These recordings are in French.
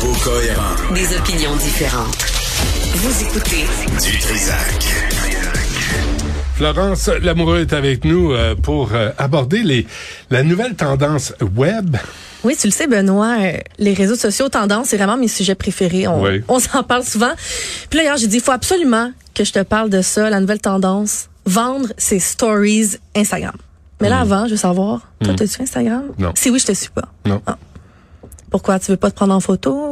Propos cohérents. Des opinions différentes. Vous écoutez Du Trisac. Florence Lamoureux est avec nous euh, pour euh, aborder les, la nouvelle tendance web. Oui, tu le sais, Benoît, euh, les réseaux sociaux tendance, c'est vraiment mes sujets préférés. On, Oui. on s'en parle souvent. Puis là, hier, j'ai dit, il faut absolument que je te parle de ça, la nouvelle tendance, vendre ses stories Instagram. Mais là, avant, je veux savoir, toi, t'as-tu Instagram? Mm. Non. Si oui, je te suis pas. Non. Ah. Pourquoi? Tu veux pas te prendre en photo?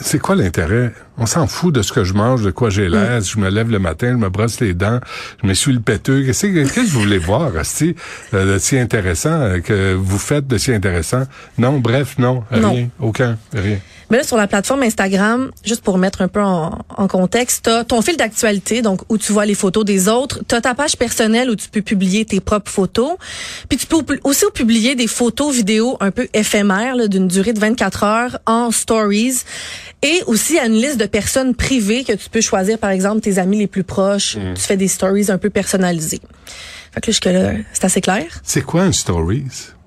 C'est quoi l'intérêt? On s'en fout de ce que je mange, de quoi j'ai l'air. Mm. Je me lève le matin, je me brosse les dents, je me suis le péteux. Qu'est-ce que vous voulez voir, Asti, euh, de si intéressant, euh, que vous faites de si intéressant? Non, bref, non, rien, Non. aucun, rien. Mais là, sur la plateforme Instagram, juste pour mettre un peu en, en contexte, t'as ton fil d'actualité, donc où tu vois les photos des autres. T'as ta page personnelle où tu peux publier tes propres photos. Puis tu peux aussi publier des photos, vidéos un peu éphémères, là, d'une durée de 24 heures en stories. Et aussi à une liste de personnes privées que tu peux choisir, par exemple, tes amis les plus proches. Tu fais des stories un peu personnalisées. Fait que là, jusque-là, c'est assez clair. C'est quoi un stories?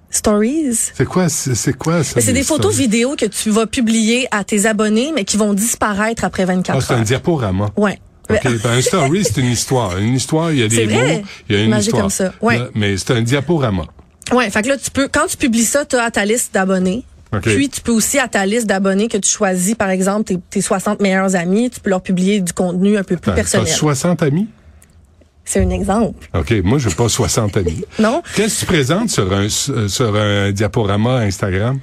Stories? C'est quoi, c'est quoi ça? C'est des photos vidéos que tu vas publier à tes abonnés, mais qui vont disparaître après 24 Ah, c'est un diaporama. Ouais. OK, ben, un story, c'est une histoire. Une histoire, il y a des vrai. mots, il y a une histoire. comme ça. Ouais. Là, mais c'est un diaporama. Ouais, fait que là tu peux quand tu publies ça, tu as ta liste d'abonnés. Puis tu peux aussi à ta liste d'abonnés que tu choisis par exemple tes, tes 60 meilleurs amis, tu peux leur publier du contenu un peu plus personnel. 60 amis? C'est un exemple. OK, moi, j'ai pas 60 amis. Non, Qu'est-ce que tu présentes sur un, sur un diaporama Instagram?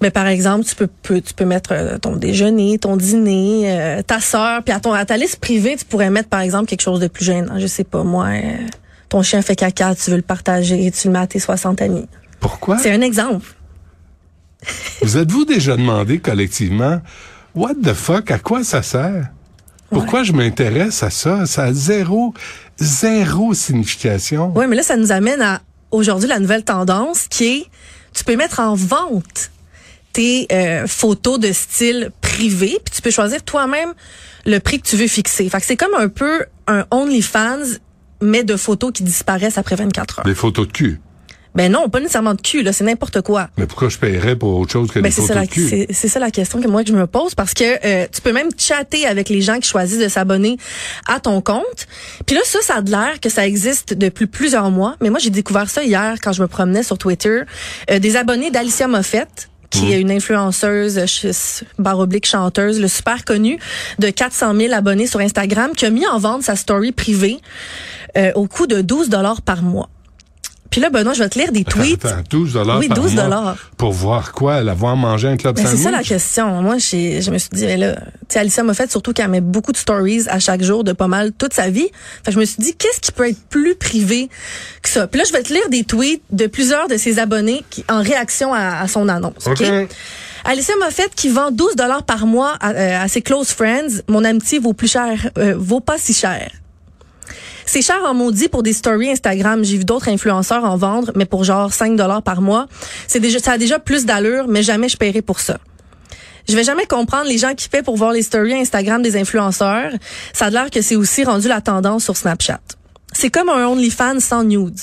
mais par exemple, tu peux, peux- tu peux mettre euh, ton déjeuner, ton dîner, euh, ta sœur, puis à ton à ta liste privée, tu pourrais mettre par exemple quelque chose de plus gênant, je sais pas moi, euh, ton chien fait caca, tu veux le partager, tu le mets à tes 60 amis. Pourquoi? C'est un exemple. Vous êtes-vous déjà demandé collectivement, what the fuck, à quoi ça sert? Pourquoi je m'intéresse à ça? Ça a zéro, zéro signification. Oui, mais là, ça nous amène à aujourd'hui la nouvelle tendance qui est tu peux mettre en vente tes euh, photos de style privé, puis tu peux choisir toi-même le prix que tu veux fixer. Fait que c'est comme un peu un OnlyFans, mais de photos qui disparaissent après 24 heures. Des photos de cul. Ben non, pas nécessairement de cul, là, c'est n'importe quoi. Mais pourquoi je paierais pour autre chose que Ben des c'est photos ça, la, de cul? c'est, c'est ça la question que moi que je me pose parce que euh, tu peux même chatter avec les gens qui choisissent de s'abonner à ton compte. Puis là ça ça a de l'air que ça existe depuis plusieurs mois, mais moi j'ai découvert ça hier quand je me promenais sur Twitter, Euh, des abonnés d'Alicia Moffett qui est une influenceuse, barre oblique chanteuse, le super connue, de 400 000 abonnés sur Instagram, qui a mis en vente sa story privée euh, au coût de 12 dollars par mois. Puis là, Benoît, je vais te lire des tweets. Attends, 12 dollars Oui, par 12 mois dollars. Pour voir quoi? La voir manger un club Ben, c'est ça la question. Moi, je me suis dit, mais là, tu sais, Alicia m'a fait surtout qu'elle met beaucoup de stories à chaque jour de pas mal toute sa vie. Fait que je me suis dit, qu'est-ce qui peut être plus privé que ça? Puis là, je vais te lire des tweets de plusieurs de ses abonnés qui, en réaction à, à son annonce. OK? OK. Alicia Moffett qui vend 12 dollars par mois à, euh, à ses close friends. Mon amitié vaut plus cher, euh, vaut pas si cher. C'est cher en maudit pour des stories Instagram. J'ai vu d'autres influenceurs en vendre, mais pour genre 5 dollars par mois. C'est déjà, ça a déjà plus d'allure, mais jamais je paierai pour ça. Je vais jamais comprendre les gens qui paient pour voir les stories Instagram des influenceurs. Ça a l'air que c'est aussi rendu la tendance sur Snapchat. C'est comme un OnlyFans sans nudes.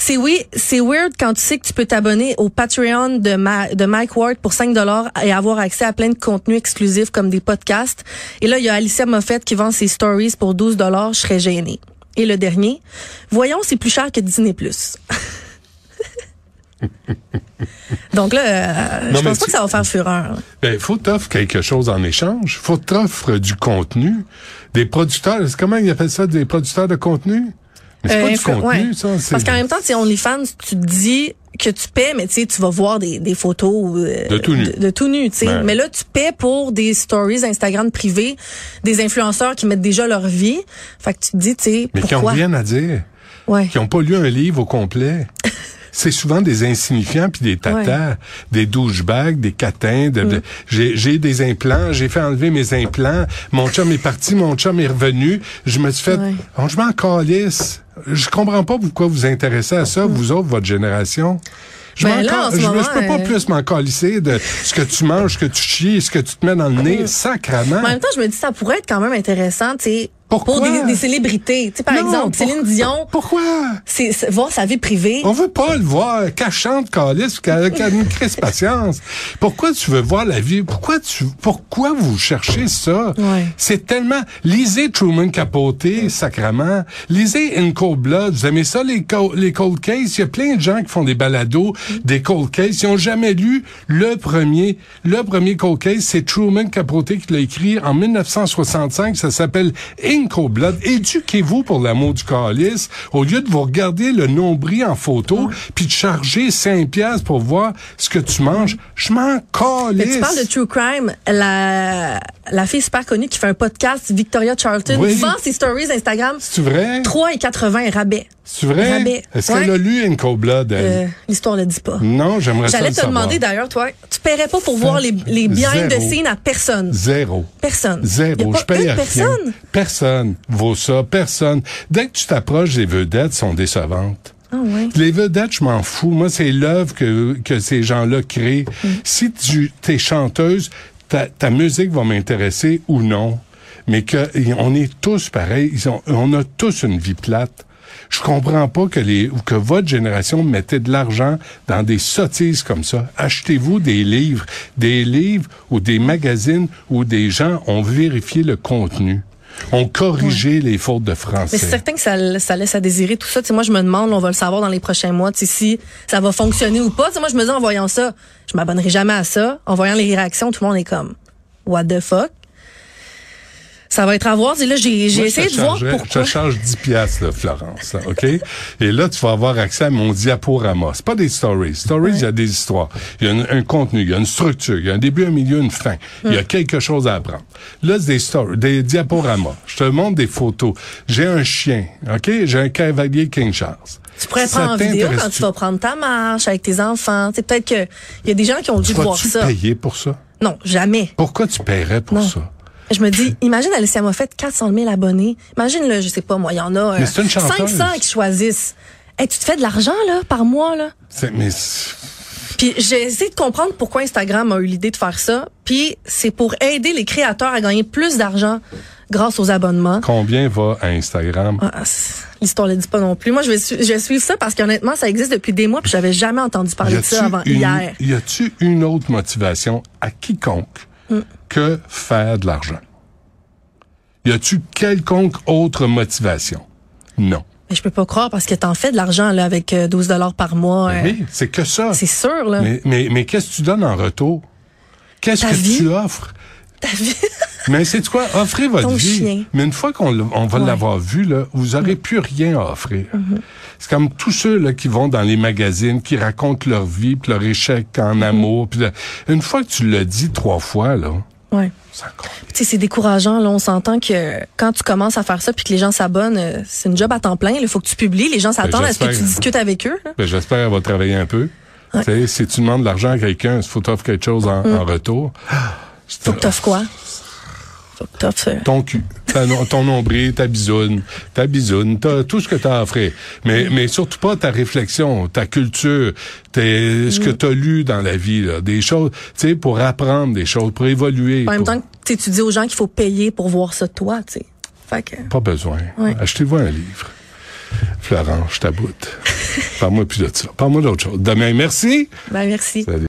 C'est oui, c'est weird quand tu sais que tu peux t'abonner au Patreon de, Ma- de Mike Ward pour 5 dollars et avoir accès à plein de contenus exclusifs comme des podcasts. Et là, il y a Alicia Moffett qui vend ses stories pour 12 dollars. Je serais gênée. Et le dernier, voyons, c'est plus cher que Disney+. Donc là, euh, Non, je pense pas tu- que ça va faire fureur. Ben, faut t'offrir quelque chose en échange. Faut t'offrir du contenu. Des producteurs, comment ils appellent ça, des producteurs de contenu? Mais c'est Euh, pas du influ- contenu, ouais. ça. c'est- Parce qu'en même temps, c'est OnlyFans, tu te dis que tu paies, mais tu sais, tu vas voir des, des photos euh, De tout nu. De, de tout nu, tu sais. Ben. Mais là, tu paies pour des stories Instagram privés, des influenceurs qui mettent déjà leur vie. Fait que tu te dis, tu sais, Mais qui ont pourquoi? rien à dire. Ouais. Qui ont pas lu un livre au complet. C'est souvent des insignifiants puis des tatas, des douchebags, des catins. De, Mm. de- j'ai des implants, j'ai fait enlever mes implants. Mon chum est parti, mon chum est revenu. Je me suis fait, Ouais. oh, je m'en calisse. Je comprends pas pourquoi vous vous intéressez à ça, vous autres, votre génération. Je, Ben là, je, moment, je peux pas euh, plus m'en calisser de ce que tu manges, ce que tu chies, ce que tu te mets dans le nez, sacrament. Mais en même temps, je me dis, ça pourrait être quand même intéressant, tu sais, Pourquoi? pour des, des célébrités. Tu sais, par Non, exemple, pour- Céline Dion, Pourquoi? c'est voir sa vie privée. On veut pas le voir cachante, calice, qu'elle qu'elle nous crisse patience. Pourquoi tu veux voir la vie? Pourquoi tu, pourquoi vous cherchez ça? Ouais. C'est tellement, lisez Truman Capote, sacrament. Lisez In Cold Blood. Vous aimez ça, les, co- les cold cases? Il y a plein de gens qui font des balados, des cold cases. Ils ont jamais lu le premier, le premier cold case. C'est Truman Capote qui l'a écrit en 1965. Ça s'appelle In Blood. Éduquez-vous pour l'amour du calice au lieu de vous regarder le nombril en photo puis de charger 5 piastres pour voir ce que tu manges. Je m'en calisse. Mais tu parles de True Crime, la, la fille super connue qui fait un podcast, Victoria Charlton, Oui. vend ses stories Instagram. C'est vrai? 3,80 rabais. C'est vrai? Est-ce qu'elle Ouais. a lu In Cold Blood? Euh, L'histoire le dit pas. Non, j'aimerais ça J'allais te demander d'ailleurs, toi, tu paierais pas pour voir les, les the Zéro. scenes à personne? Zéro. Personne. Zéro. Y a pas Je paye personne? Personne vaut ça. Personne. Dès que tu t'approches des vedettes, sont décevantes. Ah ouais. Les vedettes, je m'en fous. Moi, c'est l'œuvre que, que ces gens-là créent. Mm. Si tu es chanteuse, ta, ta musique va m'intéresser ou non. Mais que on est tous pareils. Ils ont, on a tous une vie plate. Je comprends pas que les que votre génération mettait de l'argent dans des sottises comme ça. Achetez-vous des livres, des livres ou des magazines où des gens ont vérifié le contenu, ont corrigé les fautes de français. Mais c'est certain que ça, ça laisse à désirer tout ça. Tu sais, moi, je me demande, on va le savoir dans les prochains mois, si ça va fonctionner ou pas. Tu sais, moi, je me dis en voyant ça, je m'abonnerai jamais à ça. En voyant les réactions, tout le monde est comme, what the fuck? Ça va être à voir. Tu sais, Là, j'ai essayé de voir pourquoi. Je charge 10 piastres, là, Florence, là, OK? Et là, tu vas avoir accès à mon diaporama. C'est pas des stories. Stories, il y a des histoires. Il y a un, un contenu, il y a une structure, il y a un début, un milieu, une fin. Il y a quelque chose à apprendre. Là, c'est des stories, des diaporamas. Je te montre des photos. J'ai un chien, OK? J'ai un cavalier King Charles. Tu pourrais Ça prendre en vidéo quand tu vas prendre ta marche avec tes enfants. Tu sais, peut-être que il y a des gens qui ont dû Tu voir ça. payer pour ça? Non, jamais. Pourquoi tu paierais pour Non. ça? Je me dis, imagine Alicia Moffett, 400 000 abonnés. Imagine, là, je sais pas, moi, il y en a euh, Mais c'est une chanteuse. 500 qui choisissent. Hey, tu te fais de l'argent, là, par mois, là? C'est- mais Puis j'ai essayé de comprendre pourquoi Instagram a eu l'idée de faire ça. Puis c'est pour aider les créateurs à gagner plus d'argent grâce aux abonnements. combien va à Instagram? Ah, c'est- L'histoire ne le dit pas non plus. Moi, je vais, je vais suivre ça parce qu'honnêtement, ça existe depuis des mois puis j'avais jamais entendu parler de ça avant une, hier. Y a-tu une autre motivation à quiconque Mm. que faire de l'argent? Y a-tu quelconque autre motivation? Non. Mais je peux pas croire parce que t'en fais de l'argent là avec euh, 12 dollars par mois. euh, Ben Oui, c'est que ça. C'est sûr là. Mais, mais, mais qu'est-ce que tu donnes en retour? Qu'est-ce que vie. tu offres? Ta vie. Mais c'est quoi? Offrez votre Ton vie. chien. Mais une fois qu'on on va Ouais. Mm-hmm. l'avoir vu, là, vous aurez plus rien à offrir. C'est comme tous ceux là, qui vont dans les magazines, qui racontent leur vie, puis leur échec Mm-hmm. en amour. Puis là, une fois que tu l'as dit trois fois, là, Ouais. c'est décourageant. Là, on s'entend que quand tu commences à faire ça puis que les gens s'abonnent, euh, c'est une job à temps plein. Il faut que tu publies. Les gens s'attendent à ce que Ben, tu discutes avec eux. Ben, J'espère qu'elle va travailler un peu. Si tu demandes de l'argent à quelqu'un, il faut t'offrir quelque chose en, en retour. C'est- Mm. Faut que t'offres quoi? Faut que t'offres... euh, ton cul, ta ton nombril, ta bisoune, ta bisoune, t'as tout ce que t'as à offrir. Mais, mais surtout pas ta réflexion, ta culture, tes- ce que t'as lu dans la vie, là, des choses, tu sais, pour apprendre des choses, pour évoluer. En même pour- temps, sais, tu dis aux gens qu'il faut payer pour voir ça toi, tu sais. Fait que... Pas besoin. Ouais. Achetez-vous un livre. Florence, je t'aboute. Parle-moi plus de ça. Parle-moi d'autre chose. Demain, merci. Ben, merci. Salut.